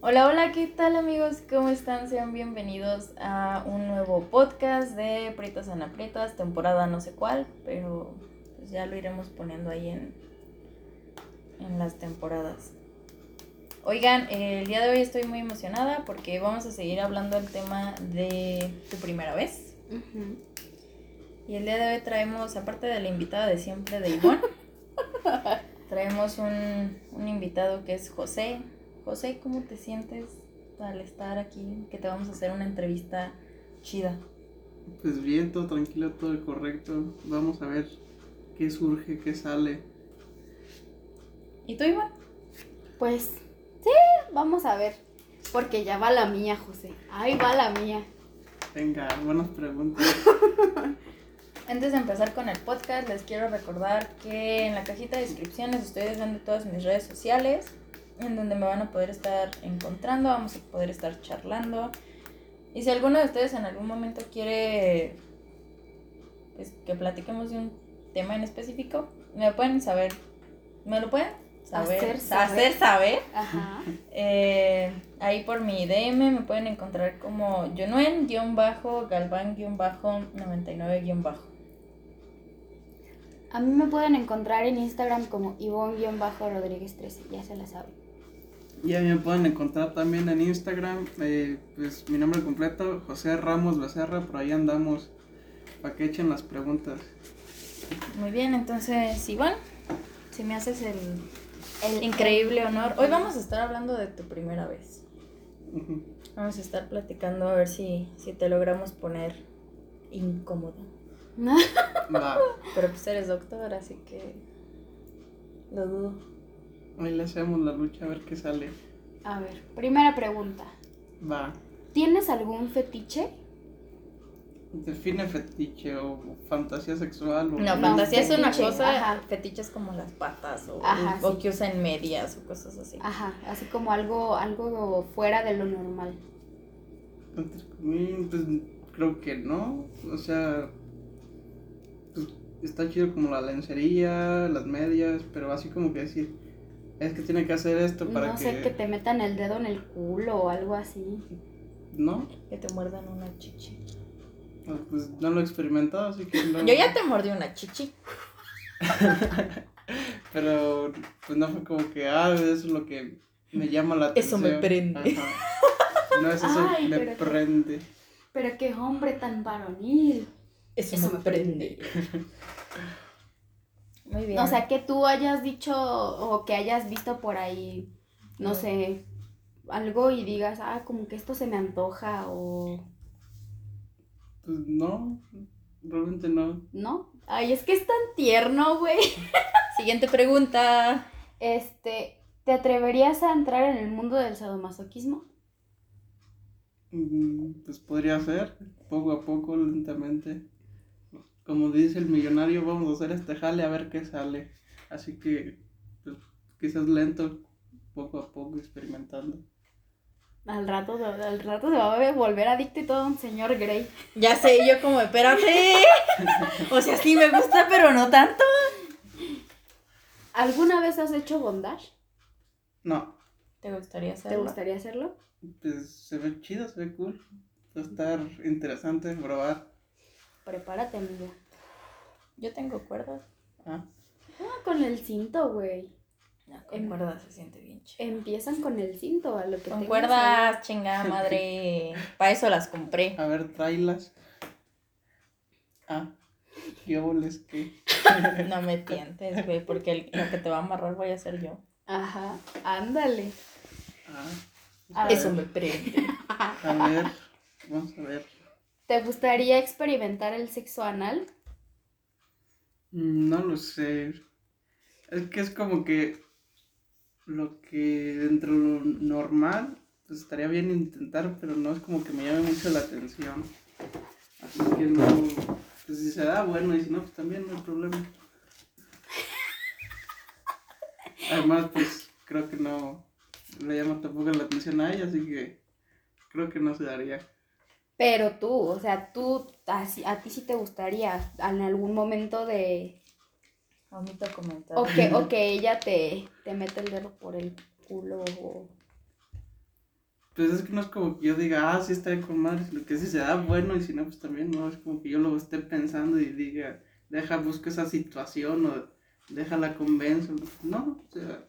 Hola, hola, ¿qué tal amigos? ¿Cómo están? Sean bienvenidos a un nuevo podcast de Prietas Anaprietas, temporada no sé cuál, pero pues ya lo iremos poniendo ahí en, en las temporadas. Oigan, el día de hoy estoy muy emocionada porque vamos a seguir hablando del tema de tu primera vez. Y el día de hoy traemos, aparte de la invitada de siempre de Ivonne, traemos un, un invitado que es José. José, ¿cómo te sientes al estar aquí? Que te vamos a hacer una entrevista chida. Pues bien, todo tranquilo, todo correcto. Vamos a ver qué surge, qué sale. ¿Y tú, Iván? Pues sí, vamos a ver. Porque ya va la mía, José. Ahí va la mía. Venga, buenas preguntas. Antes de empezar con el podcast, les quiero recordar que en la cajita de descripciones ustedes ven de todas mis redes sociales, en donde me van a poder estar encontrando, vamos a poder estar charlando. Y si alguno de ustedes en algún momento quiere pues, que platiquemos de un tema en específico, me pueden saber, me lo pueden saber, Hacer saber. hacer saber. Ajá. Eh, ahí por mi DM me pueden encontrar como Yonuen-Galván-99-. A mí me pueden encontrar en Instagram como Ivonne-Rodríguez 13, ya se la saben. Y a mí me pueden encontrar también en Instagram. eh, pues mi nombre completo, José Ramos Becerra. Por ahí andamos para que echen las preguntas. Muy bien, entonces, Iván, si me haces el, El increíble honor. Hoy vamos a estar hablando de tu primera vez. Vamos a estar platicando a ver si, si te logramos poner incómodo. Va, Pero pues eres doctor, así que lo dudo. Ahí le hacemos la lucha a ver qué sale. A ver, primera pregunta. Va, ¿Tienes algún fetiche? define fetiche o fantasía sexual. O No, No, fantasía es una cosa, ajá. fetiches como las patas o, Ajá, o sí. que usan medias o cosas así. Ajá, así como algo, algo fuera de lo normal. Entre comillas, Pues creo que no. O sea, pues, está chido como la lencería, las medias, pero así como que decir, es que tiene que hacer esto para No que. sé, que te metan el dedo en el culo o algo así. No, Que te muerdan una chichi. pues no lo he experimentado, así que no. Yo ya te mordí una chichi. Pero pues no fue como que, ah, eso es lo que me llama la Eso atención. me prende. Ajá. No es eso, Ay, me pero- prende. Pero qué hombre tan varonil. Eso, Eso me me prende. Muy bien. O sea, que tú hayas dicho o que hayas visto por ahí, no sé, algo y digas, ah, como que esto se me antoja o Pues no, realmente no. no. Ay, es que es tan tierno, güey. Siguiente pregunta. Este, ¿te atreverías a entrar en el mundo del sadomasoquismo? Mm, Pues podría ser, poco a poco, lentamente. Como dice el millonario, vamos a hacer este jale a ver qué sale. Así que, pues, quizás lento, poco a poco, experimentando. Al rato, al rato se va a volver adicto y todo un señor Grey. Ya sé, yo como, espérate. O sea, sí me gusta, pero no tanto. ¿Alguna vez has hecho bondage? No, ¿Te gustaría ¿Te hacerlo? gustaría hacerlo? pues se ve chido, se ve cool. Va a estar interesante probar. Prepárate, amiga. Yo tengo cuerdas. Ah, Ah, con el cinto, güey. No, con cuerdas se siente bien chido. Empiezan con el cinto, a lo que Con cuerdas, chingada madre. Para eso las compré. a ver, tráelas. Ah, qué boles que. No me tientes, güey, porque el- lo que te va a amarrar voy a ser yo. ahí. Ajá, ándale. Ah, a Eso ver, me prende. A ver, vamos a ver. ¿Te gustaría experimentar el sexo anal? No lo sé. Es que es como que lo que dentro de lo normal, pues estaría bien intentar, pero no es como que me llame mucho la atención. Así que no, pues si se da, bueno, y si no, pues también no hay problema. Además, pues creo que no le llama tampoco la atención a ella, así que creo que no se daría. Pero tú, o sea, tú, así- a ti sí te gustaría en algún momento de... Omito comentar. O que, o que ella te, te mete el dedo por el culo o... Pues es que no es como que yo diga, ah, sí está bien con madre, sino que si se da bueno y si no, pues también no, es como que yo lo esté pensando y diga, deja, busco esa situación o déjala convenzo. No, o sea,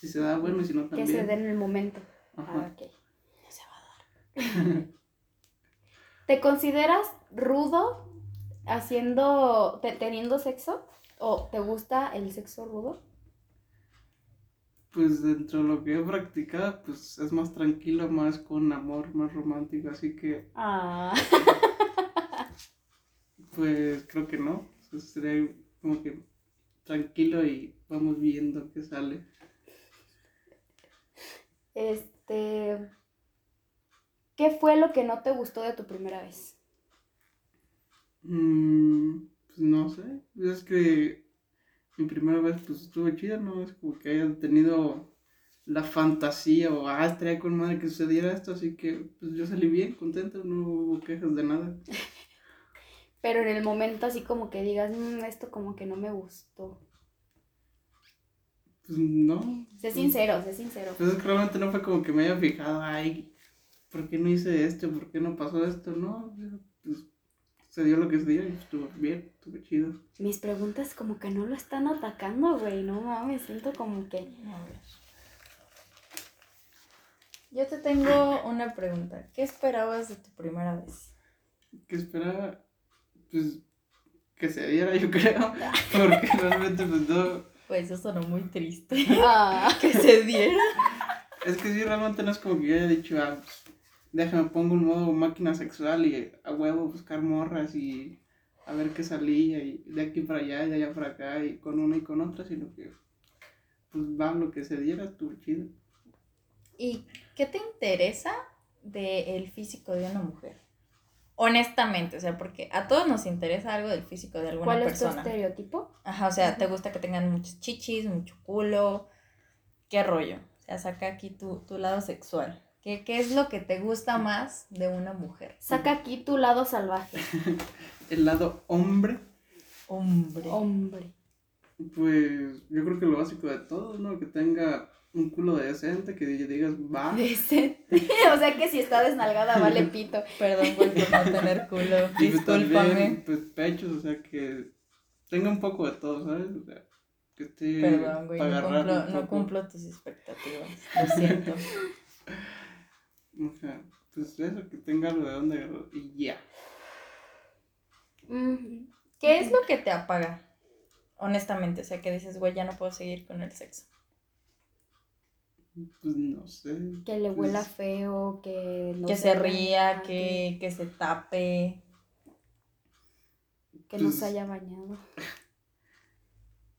si se da bueno y si no Que también. se dé en el momento. Ajá. Ah, ok. No se va a dar. ¿Te consideras rudo haciendo, te- teniendo sexo? ¿O te gusta el sexo rudo? Pues dentro de lo que he practicado, pues es más tranquilo, más con amor, más romántico, así que Ah. pues creo que no. Sería como que tranquilo y vamos viendo qué sale. Este. ¿Qué fue lo que no te gustó de tu primera vez? Mm, pues no sé, es que mi primera vez pues estuvo chida, ¿no? Es como que haya tenido la fantasía o ah, estaría con madre que sucediera esto, así que pues yo salí bien, contento, no hubo quejas de nada. Pero en el momento así como que digas, "Mm, esto como que no me gustó. Pues no. Sé sincero, sé sincero. Pues es que realmente no fue como que me haya fijado, ay, ¿por qué no hice esto? ¿Por qué no pasó esto? No, pues se dio lo que se dio y estuvo bien, estuvo chido. Mis preguntas como que no lo están atacando, güey. No mames, siento como que. A ver. Yo te tengo una pregunta. ¿Qué esperabas de tu primera vez? que esperaba, pues, que se diera, yo creo, porque realmente, pues, no, Pues eso sonó muy triste. Ah. que se diera. es que sí, realmente no es como que yo haya dicho, ah, pues, déjame, pongo un modo máquina sexual y a huevo buscar morras y a ver qué salía y de aquí para allá y de allá para acá y con una y con otra, sino que, pues, va lo que se diera, estuvo chido. ¿Y qué te interesa del físico de una mujer? Honestamente, o sea, porque a todos nos interesa algo del físico de alguna ¿Cuál es tu persona. estereotipo? Ajá, o sea, te gusta que tengan muchos chichis, mucho culo. ¿Qué rollo? O sea, saca aquí tu, tu lado sexual. ¿Qué, ¿Qué es lo que te gusta más de una mujer? Saca aquí tu lado salvaje. El lado hombre, Hombre. Hombre. pues, yo creo que lo básico de todo, ¿no? Que tenga un culo decente, que digas, va. Decente. o sea que si está desnalgada vale pito. Perdón por no tener culo. Y pues también, pues pechos, o sea, que tenga un poco de todo, ¿sabes? O sea, que esté Perdón, güey, no cumplo, no cumplo tus expectativas. Lo siento. O sea, pues eso, que tenga algo de dónde agarrar y ya. Mm, ¿Qué es lo que te apaga? Honestamente, o sea, que dices, güey, ya no puedo seguir con el sexo. Pues no sé. Que le huela Pues, feo, que no que se ría, que, que se tape. que no Pues- se haya bañado.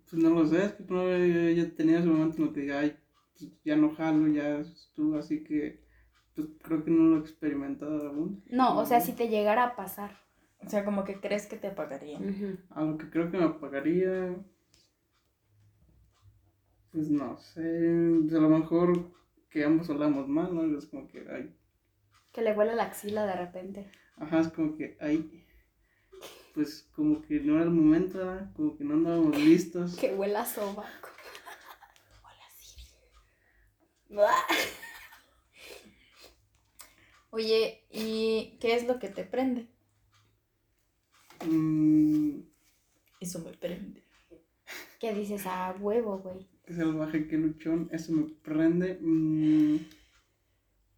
Pues no lo sé, es que no ya tenía ese momento en el que diga, ay, pues ya no jalo, ya estuvo, así que pues creo que no lo he experimentado aún. No, o sea, si te llegara a pasar. O sea, como que crees que te apagaría. Ujú. A lo que creo que me apagaría. Pues no sé. pues, a lo mejor que ambos hablamos mal, ¿no? Es como que, ay. Que le huele la axila de repente. Ajá, es como que, ay. Pues como que no era el momento, ¿verdad? Como que no andábamos listos. Que huela a sobaco. Oye, ¿y qué es lo que te prende? Mm, Eso me prende. Que dices, ah, huevo, güey. qué salvaje, qué luchón. Eso me prende. Mm,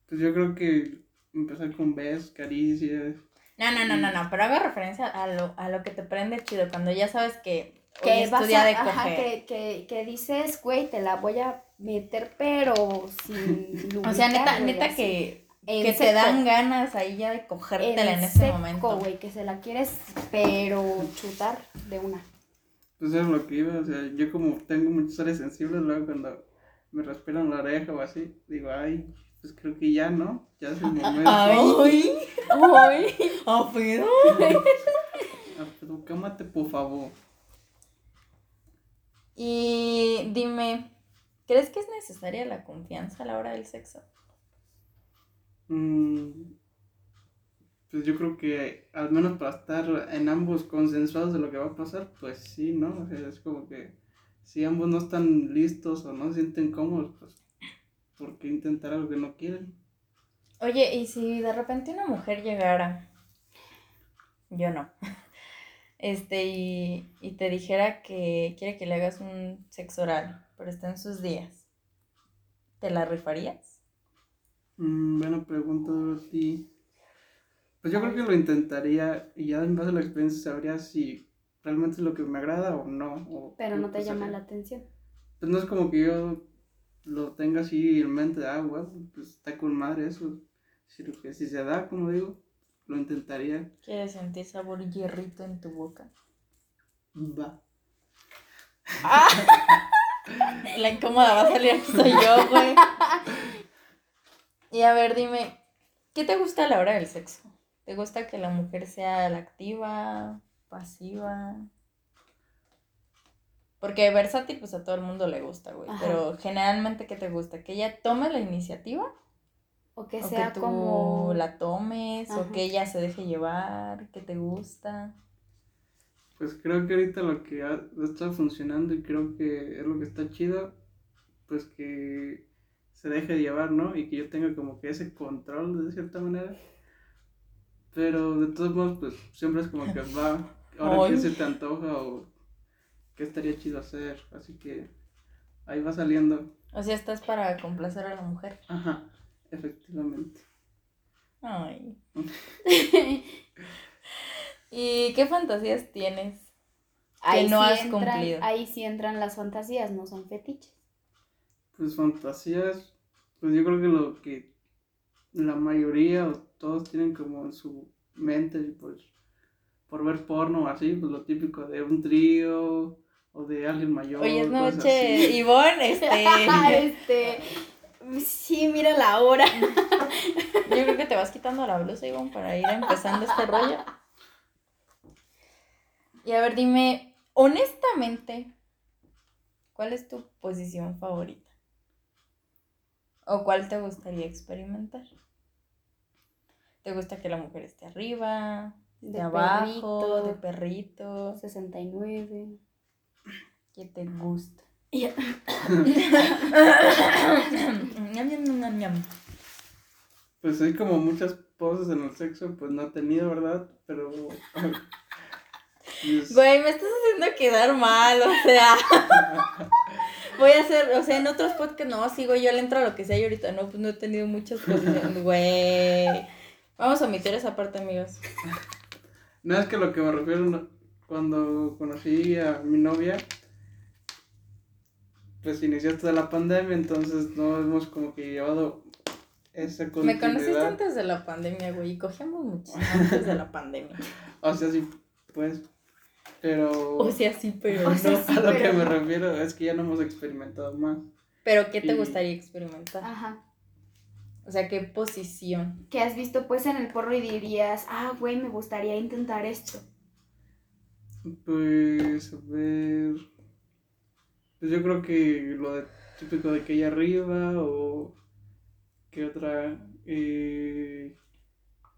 pues yo creo que empezar con besos, caricias. No, no, no, no, no, pero hago referencia a lo, a lo que te prende chido, cuando ya sabes que Que es vas tu día a, de ajá, coger. que, que, que dices, güey, te la voy a meter, pero sin O sea, neta, lubricar, neta así. que, En que te seco. dan ganas ahí ya de cogértela en, ese seco, momento. güey, que se la quieres, pero chutar de una. Pues es lo que iba, o sea, yo como tengo muchas áreas sensibles, luego cuando me respiran la oreja o así, digo, ay, pues creo que ya no, ya es el momento. Ay, Ay. ah, pero. Ah, pero cámate, por favor. Y dime, ¿crees que es necesaria la confianza a la hora del sexo? Mm, pues yo creo que al menos para estar en ambos consensuados de lo que va a pasar, pues sí, ¿no? O sea, es como que si ambos no están listos o no se sienten cómodos, pues ¿por qué intentar algo que no quieren? Oye, ¿y si de repente una mujer llegara? Yo no. Este, y, y te dijera que quiere que le hagas un sexo oral, pero está en sus días. ¿Te la rifarías? Mm, buena pregunta, Dorothy. Pues yo creo que lo intentaría y ya en base a la experiencia sabría si realmente es lo que me agrada o no. o Pero no te llama la atención. Pues no es como que yo lo tenga así en mente, ah, bueno, pues está con madre eso. Sino que si se da, como digo, lo intentaría. ¿Quieres sentir sabor hierrito en tu boca? Va. La incómoda va a salir aquí soy yo, güey. Y a ver, dime, ¿qué te gusta a la hora del sexo? ¿Te gusta que la mujer sea la activa, pasiva? Porque versátil, pues a todo el mundo le gusta, güey. Ajá. Pero generalmente, ¿qué te gusta? ¿Que ella tome la iniciativa? O que ¿O sea que tú como. la tomes? ¿O que ella se deje llevar? ¿Qué te gusta? Pues creo que ahorita lo que ha- está funcionando y creo que es lo que está chido, pues que se deje llevar, ¿no? Y que yo tenga como que ese control de cierta manera. Pero de todos modos, pues siempre es como que va, ahora que se te antoja o qué estaría chido hacer. Así que ahí va saliendo. O sea, estás para complacer a la mujer. Ajá, efectivamente. Ay. ¿Y qué fantasías tienes? ahí no sí has entran- cumplido. Ahí sí entran las fantasías, no son fetiches. Pues fantasías, pues yo creo que lo que la mayoría o todos tienen como en su mente, pues por ver porno o así, pues lo típico de un trío o de alguien mayor. Hoy es noche. Ivonne, este... este. Sí, mira la hora. Yo creo que te vas quitando la blusa, Ivonne, para ir empezando este rollo. Y a ver, dime, honestamente, ¿cuál es tu posición favorita? ¿O cuál te gustaría experimentar? ¿Te gusta que la mujer esté arriba, de, De abajo, perrito. de perrito? 69. ¿Qué te gusta? Pues hay como muchas poses en el sexo, pues no he tenido, ¿verdad? Pero... pues, Güey, me estás haciendo quedar mal, o sea. Voy a hacer, o sea, en otros podcasts no, sigo yo le entro a lo que sea y ahorita no, pues no he tenido muchas posiciones, güey. Vamos a omitir esa parte, amigos. No es que lo que me refiero no- cuando conocí a mi novia, pues inició esto de la pandemia, entonces no hemos como que llevado esa Me continuidad. conociste antes de la pandemia, güey, y cogíamos muchísimo antes de la pandemia. O sea, sí, pues, pero O sea, sí, pero O sea, no. sí. a lo que me refiero es que ya no hemos experimentado más. Pero, ¿qué te Y- gustaría experimentar? Ajá. O sea, ¿qué posición? Que has visto pues en el porro y dirías, ah, güey, me gustaría intentar esto. Pues, a ver, pues yo creo que lo de, típico de que ella arriba o que otra, eh,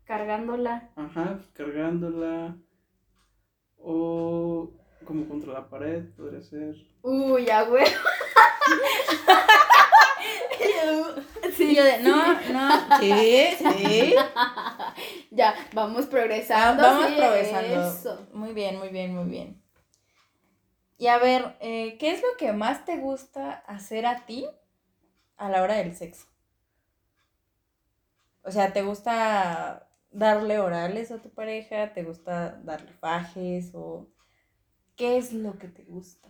Cargándola. Ajá, cargándola. O como contra la pared, podría ser. Uy, ya, güey. Sí, yo de, no, no, sí, sí. Ya, vamos progresando. Vamos sí, progresando. Eso. Muy bien, muy bien, muy bien. Y a ver, eh, ¿qué es lo que más te gusta hacer a ti a la hora del sexo? O sea, ¿te gusta darle orales a tu pareja? ¿Te gusta darle fajes? ¿O qué es lo que te gusta?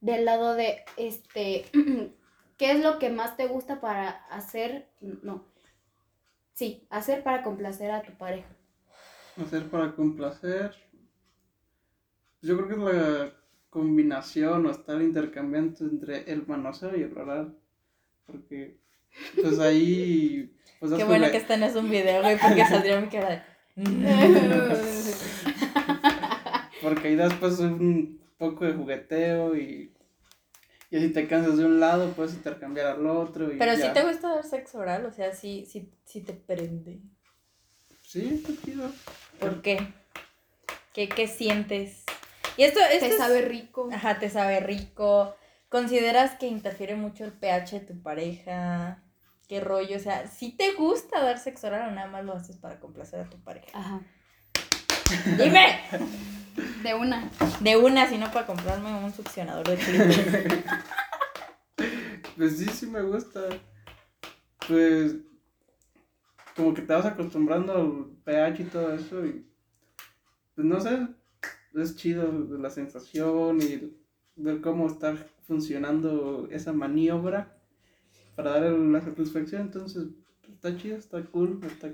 Del lado de, este, ¿qué es lo que más te gusta para hacer? No. Sí, hacer para complacer a tu pareja. Hacer para complacer. Yo creo que es la combinación o estar intercambiando entre el manoseo y el oral. Porque, pues ahí. Pues Qué bueno que este no es un video, güey, porque saldría mi cara de... Porque ahí das pues un poco de jugueteo y. Y si te cansas de un lado, puedes intercambiar al otro. Y Pero ya. sí te gusta dar sexo oral, o sea, sí, sí, sí te prende. Sí, chido. ¿Por qué? ¿Qué, qué sientes? Y esto, esto Te es- sabe rico. Ajá, te sabe rico. ¿Consideras que interfiere mucho el pH de tu pareja? Qué rollo, o sea, si te gusta dar sexo oral o nada más lo haces para complacer a tu pareja. Ajá. Dime. De una. De una, si no para comprarme un succionador de clítoris. Pues sí, sí me gusta. Pues como que te vas acostumbrando al pH y todo eso y pues no sé, es chido la sensación y ver cómo está funcionando esa maniobra para dar la satisfacción, entonces está chido, está cool, está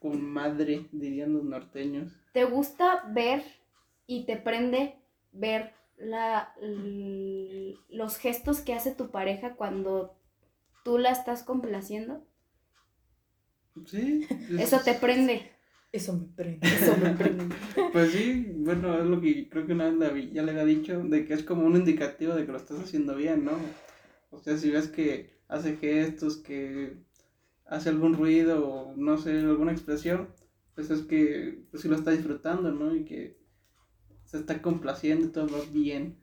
con madre, dirían los norteños. ¿Te gusta ver y te prende ver la, los gestos que hace tu pareja cuando tú la estás complaciendo? Sí. es- Eso te prende. Eso me prende. Eso me prende. Pues sí, bueno, es lo que creo que una vez ya le había dicho, de que es como un indicativo de que lo estás haciendo bien, ¿no? O sea, si ves que hace gestos, que hace algún ruido o no sé, alguna expresión, pues es que pues sí lo está disfrutando, ¿no? Y que se está complaciendo y todo va bien.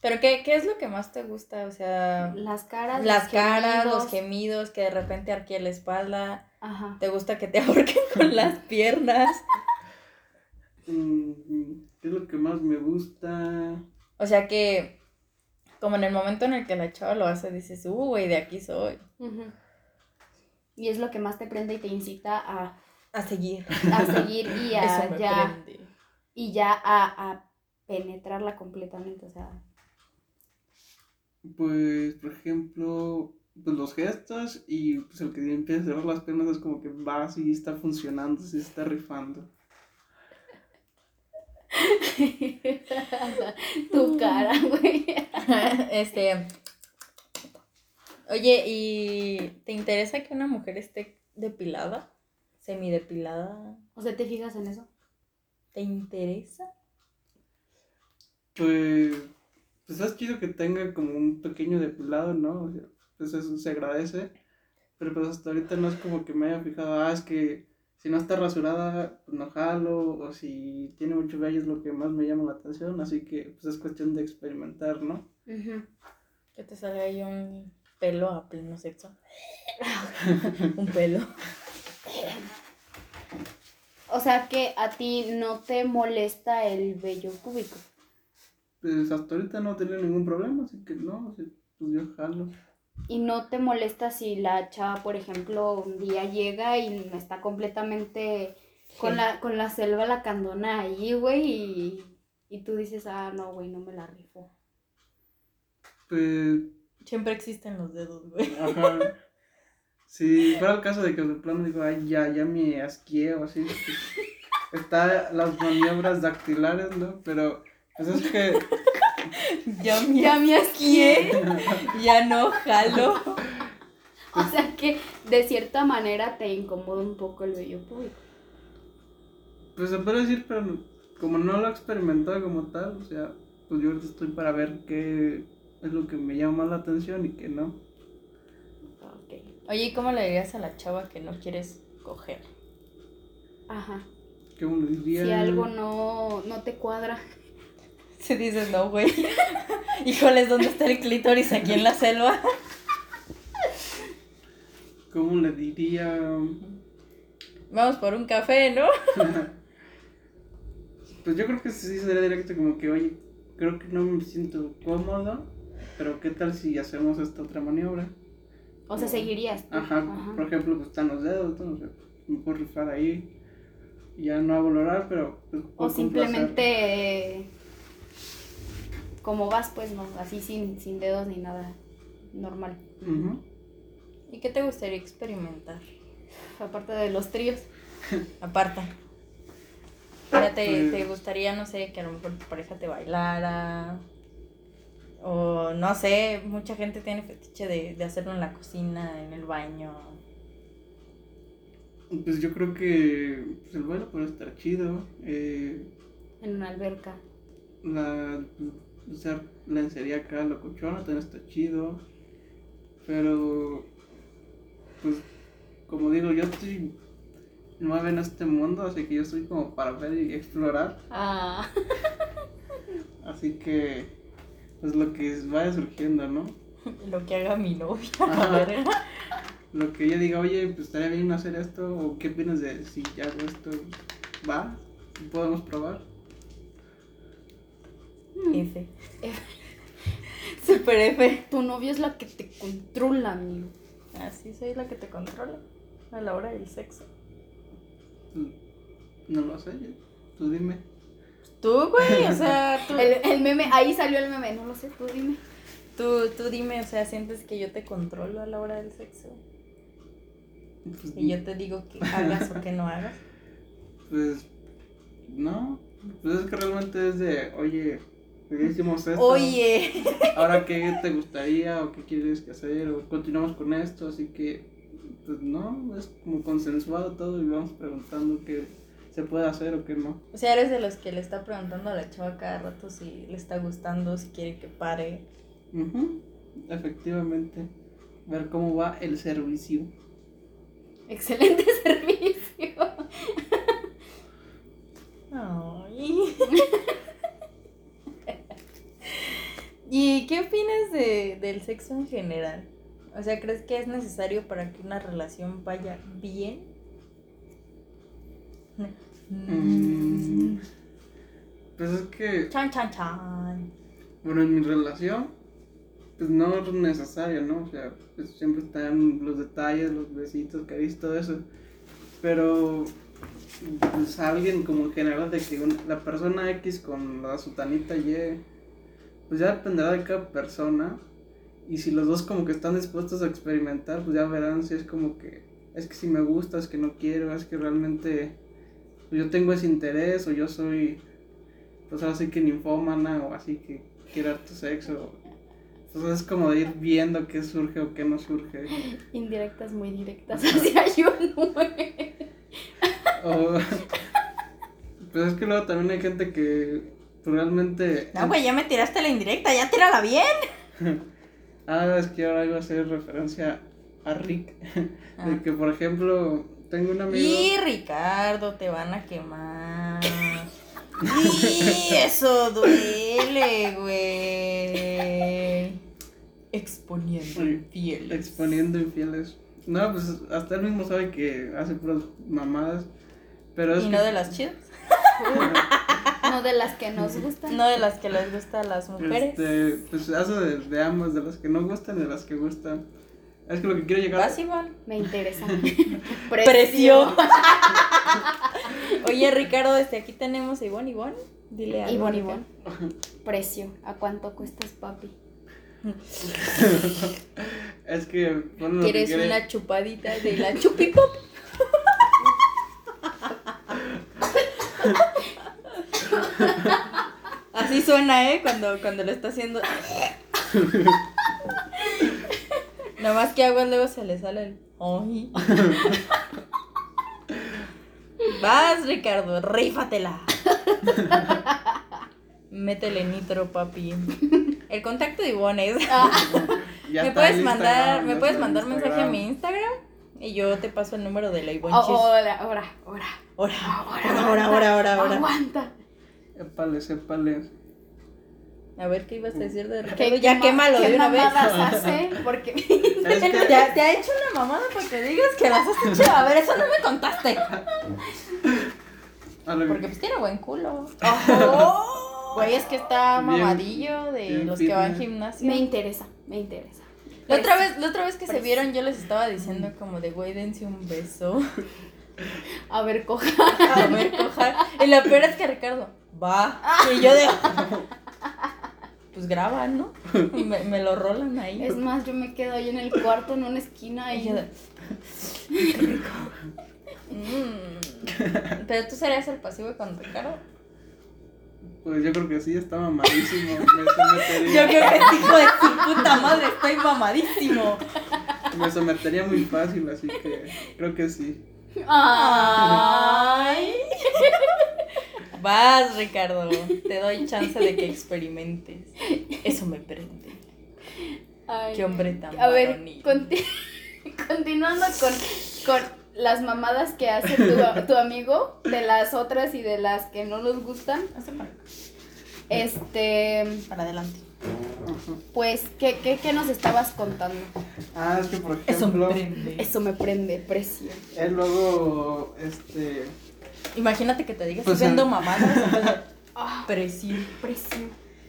Pero ¿qué, qué es lo que más te gusta? O sea, Las caras. las los caras, los gemidos. gemidos, que de repente arquee la espalda. Ajá. ¿Te gusta que te ahorquen con las piernas? Mm, ¿Qué es lo que más me gusta? O sea que, como en el momento en el que la chava lo hace, dices, uh, güey, de aquí soy. Y es lo que más te prende y te incita a, A seguir. a seguir y a Eso me ya, prende. y ya a, a penetrarla completamente. O sea, Pues, por ejemplo, pues los gestos y pues el que empieza a cerrar las piernas es como que va, sí está funcionando, sí está rifando. tu cara, güey. este. Oye, ¿y te interesa que una mujer esté depilada? Semidepilada. O sea, ¿te fijas en eso? ¿Te interesa? Pues, pues es chido que tenga como un pequeño depilado, ¿no? O sea, pues eso se agradece. Pero pues hasta ahorita no es como que me haya fijado, ah, es que si no está rasurada, pues no jalo, o si tiene mucho vello es lo que más me llama la atención, así que pues es cuestión de experimentar, ¿no? Que te salga ahí un pelo a pleno sexo. un pelo. O sea, que a ti no te molesta el vello público. Pues hasta ahorita no he tenido ningún problema, así que no, pues yo jalo. Y no te molesta si la chava, por ejemplo, un día llega y está completamente con Sí. la, con la selva la candona ahí, güey, y, y tú dices, ah, no, güey, no me la rifo. Pues, Siempre existen los dedos, güey. ajá. Si fuera el caso de que de plano digo, ay, ya, ya me asqué o así, pues, está las maniobras dactilares, ¿no? Pero, pues es que, Ya me Ya me asqué. Ya no jalo. O sea que de cierta manera te incomoda un poco el vello público. pues se puede decir, pero como no lo he experimentado como tal, o sea, pues yo ahorita estoy para ver qué es lo que me llama más la atención y qué no. Ok. Oye, ¿y cómo le dirías a la chava que no quieres coger? Ajá. ¿Cómo le diría? Si algo no, no te cuadra. Si dices no, güey. Híjoles, ¿dónde está el clítoris aquí en la selva? ¿Cómo le diría? Vamos por un café, ¿no? Pues yo creo que sí sería directo como que, oye, creo que no me siento cómodo, pero ¿qué tal si hacemos esta otra maniobra? O sea, seguirías. tú. Ajá, por ejemplo, pues están los dedos, ¿no? O sea, me puedo rifar ahí. Ya no hago el oral, pero... pues, O simplemente como vas, pues no, así sin, sin dedos ni nada. Normal. ¿Y qué te gustaría experimentar? Aparte de los tríos. Aparta. Ya te, Pues- te gustaría, no sé, que a lo mejor tu pareja te bailara. O no sé, mucha gente tiene fetiche de, de hacerlo en la cocina, en el baño. Pues yo creo que pues, el baile puede estar chido. Eh, En una alberca. la, usar lencería acá, locochona, también está chido. Pero, pues, como digo, yo estoy nueva en este mundo, así que yo estoy como para ver y explorar. Ah. Así que, pues lo que vaya surgiendo, ¿no? Lo que haga mi novia. Verga. lo que ella diga, oye, pues estaría bien hacer esto, o qué opinas de si hago esto, va, podemos probar. F. Super F. Tu novio es la que te controla, amigo. Así soy la que te controla a la hora del sexo. Pues, No lo sé, tú dime. Tú, güey, o sea, tú, El, el meme, ahí salió el meme, no lo sé, tú dime. tú, tú dime, o sea, sientes que yo te controlo a la hora del sexo. Pues, Y yo te digo que hagas o que no hagas. pues, no, pues es que realmente es de, oye, ya hicimos esto. Oye. ahora qué te gustaría o qué quieres que hacer o continuamos con esto, así que pues no, es como consensuado todo y vamos preguntando qué se puede hacer o qué no. O sea, eres de los que le está preguntando a la chava cada rato si le está gustando, si quiere que pare. Ujú, Efectivamente, ver cómo va el servicio. Excelente servicio. Ay. ¿Y qué opinas de, del sexo en general? O sea, ¿crees que es necesario para que una relación vaya bien? Mm, Pues es que, Chan, chan, chan. bueno, en mi relación, pues no es necesario, ¿no? O sea, pues siempre están los detalles, los besitos, caricias, todo eso. Pero, pues alguien como en general de que la persona X con la sutanita Y, pues ya dependerá de cada persona. Y si los dos como que están dispuestos a experimentar, pues ya verán si es como que, es que si me gusta, es que no quiero, es que realmente pues yo tengo ese interés o yo soy, pues ahora sí que ninfómana o así que quiero harto sexo. Entonces es como de ir viendo qué surge o qué no surge. Indirectas muy directas hacia Juno. O, pues es que luego también hay gente que realmente... No, güey, ya me tiraste la indirecta, ya tírala bien. Ah, es que ahora iba a hacer referencia a Rick. Ah. De que, por ejemplo, tengo un amigo... Y Ricardo, te van a quemar. Y eso duele, güey. Exponiendo infiel. exponiendo infieles. No, pues hasta él mismo sabe que hace puras mamadas. Pero es Y que, no de las chidas. No de las que nos gustan. No de las que les gusta a las mujeres. este, pues hace de, de ambas, de las que no gustan y de las que gustan. Es que lo que quiero llegar Vas, Iván. Me interesa. Precio. Oye, Ricardo, desde aquí tenemos a Ivonne, Ivonne. Dile algo. Ivonne. Ivonne. Precio. ¿A cuánto cuestas, papi? Es que bueno, que ¿Quieres quiere- una chupadita de la chupipop? Así suena, ¿eh? Cuando, cuando lo está haciendo. Nada más que agua luego se le sale el. Ay. Vas, Ricardo, rífatela. Métele nitro, papi. El contacto de Ivonne es. Ya ¿Me puedes mandar, me puedes mandar mensaje a mi Instagram? Y yo te paso el número de la Ivonne Oh, ahora, ahora, ahora. Ahora, Ahora, ahora, ahora, ahora, ahora. Aguanta. Épale, épale. A ver qué ibas a decir de ¿Qué- Ricardo. qué Ya ma- quémalo qué de una vez. mamadas hace? Porque Es que- ¿Te, ha- te ha hecho una mamada para que digas que las has hecho? A ver, eso no me contaste. Porque pues tiene buen culo. Güey, es que está mamadillo de bien los que van al gimnasio. me interesa, me interesa. La otra vez, la otra vez que se vieron, yo les estaba diciendo como de güey, dense un beso. A ver, coja. A ver, coja. Y lo peor es que Ricardo, va. Y yo de. Pues graban, ¿no? Y me, me lo rolan ahí. Es más, yo me quedo ahí en el cuarto, en una esquina Y y yo de. Qué rico. Mm. Pero tú serías el pasivo con Ricardo. Pues yo creo que sí, está mamadísimo. Me sometería, Yo creo que hijo de su puta madre, estoy mamadísimo. me sometería muy fácil, así que creo que sí. Ay. Vas, Ricardo. Te doy chance de que experimentes. Eso me prende. Ay. Qué hombre tan A ver, varonil. conti- continuando con, con las mamadas que hace tu, tu amigo, de las otras y de las que no nos gustan. Este. para adelante. Pues, ¿qué, qué, qué nos estabas contando? Ah, es que por Eso me ejemplo, prende. Eso me prende, precio. él luego, este, Imagínate que te digas, Pues, estoy viendo eh. mamadas. Ah, Precio. precio.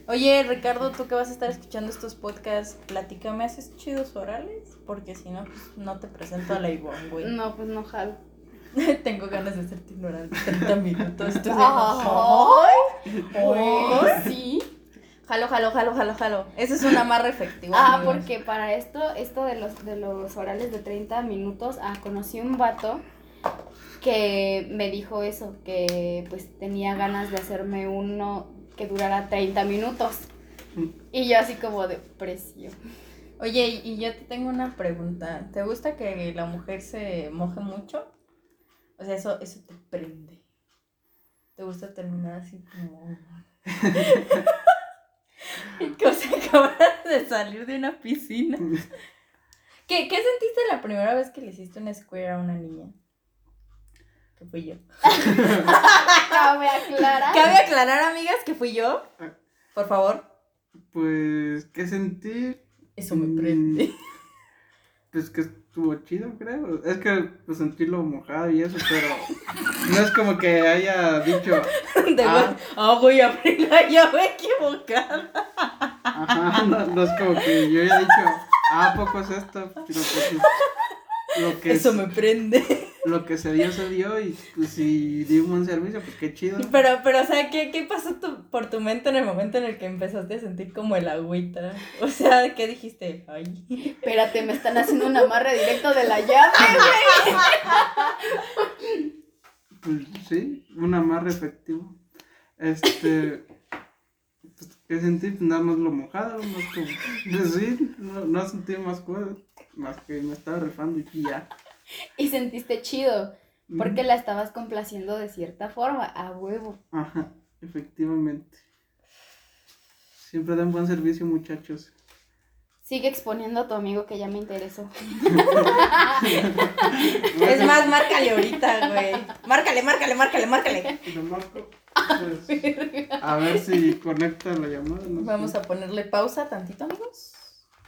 Oye, Ricardo, tú que vas a estar escuchando estos podcasts, platícame, ¿haces chidos orales? Porque si no, pues no te presento a la Ivonne, güey. No, pues no jalo. Tengo ganas de hacerte un oral de 30 minutos. Tú de, Ay, "Ay". Sí. Jalo, jalo, jalo, jalo, jalo. Ese es un amarre efectivo. Ah, amigos. porque para esto, esto de los, de los orales de 30 minutos, ah, conocí un vato que me dijo eso, que pues tenía ganas de hacerme uno que durara 30 minutos. Y yo así como de precio. Oye, y yo te tengo una pregunta. ¿Te gusta que la mujer se moje mucho? O sea, eso, eso te prende. ¿Te gusta terminar así como... que o sea, acabas de salir de una piscina. ¿Qué, ¿Qué sentiste la primera vez que le hiciste un square a una niña? Que fui yo. Cabe aclarar. Cabe aclarar, amigas, que fui yo. Por favor. pues, ¿qué sentí? Eso me Mm. prende. Pues que estuvo chido, creo. Es que pues sentirlo mojado y eso, pero no es como que haya dicho, De Ah. ah, voy a abrir la llave equivocada. ajá, no, no es como que yo haya dicho, ah, ¿a poco es esto, pero pues lo que, Eso es- me prende. Lo que se dio, se dio y pues si di un buen servicio, pues qué chido. Pero, pero, o sea, ¿qué, qué pasó tu- por tu mente en el momento en el que empezaste a sentir como el agüita? O sea, ¿qué dijiste? Ay. Espérate, me están haciendo un amarre directo de la llave. Pues sí, un amarre efectivo. Este, pues, ¿qué sentí? Pues nada más lo mojado, más como, pues sí, no, no sentí más cosas, más que me estaba refando y ya. Y sentiste chido, porque la estabas complaciendo de cierta forma, a huevo. Ajá, efectivamente. Siempre dan buen servicio, muchachos. Sigue exponiendo a tu amigo que ya me interesó. Es más, márcale ahorita, güey. Márcale, márcale, márcale, márcale. Lo marco, pues, a ver si conecta la llamada. No Vamos sé. a ponerle pausa tantito, amigos.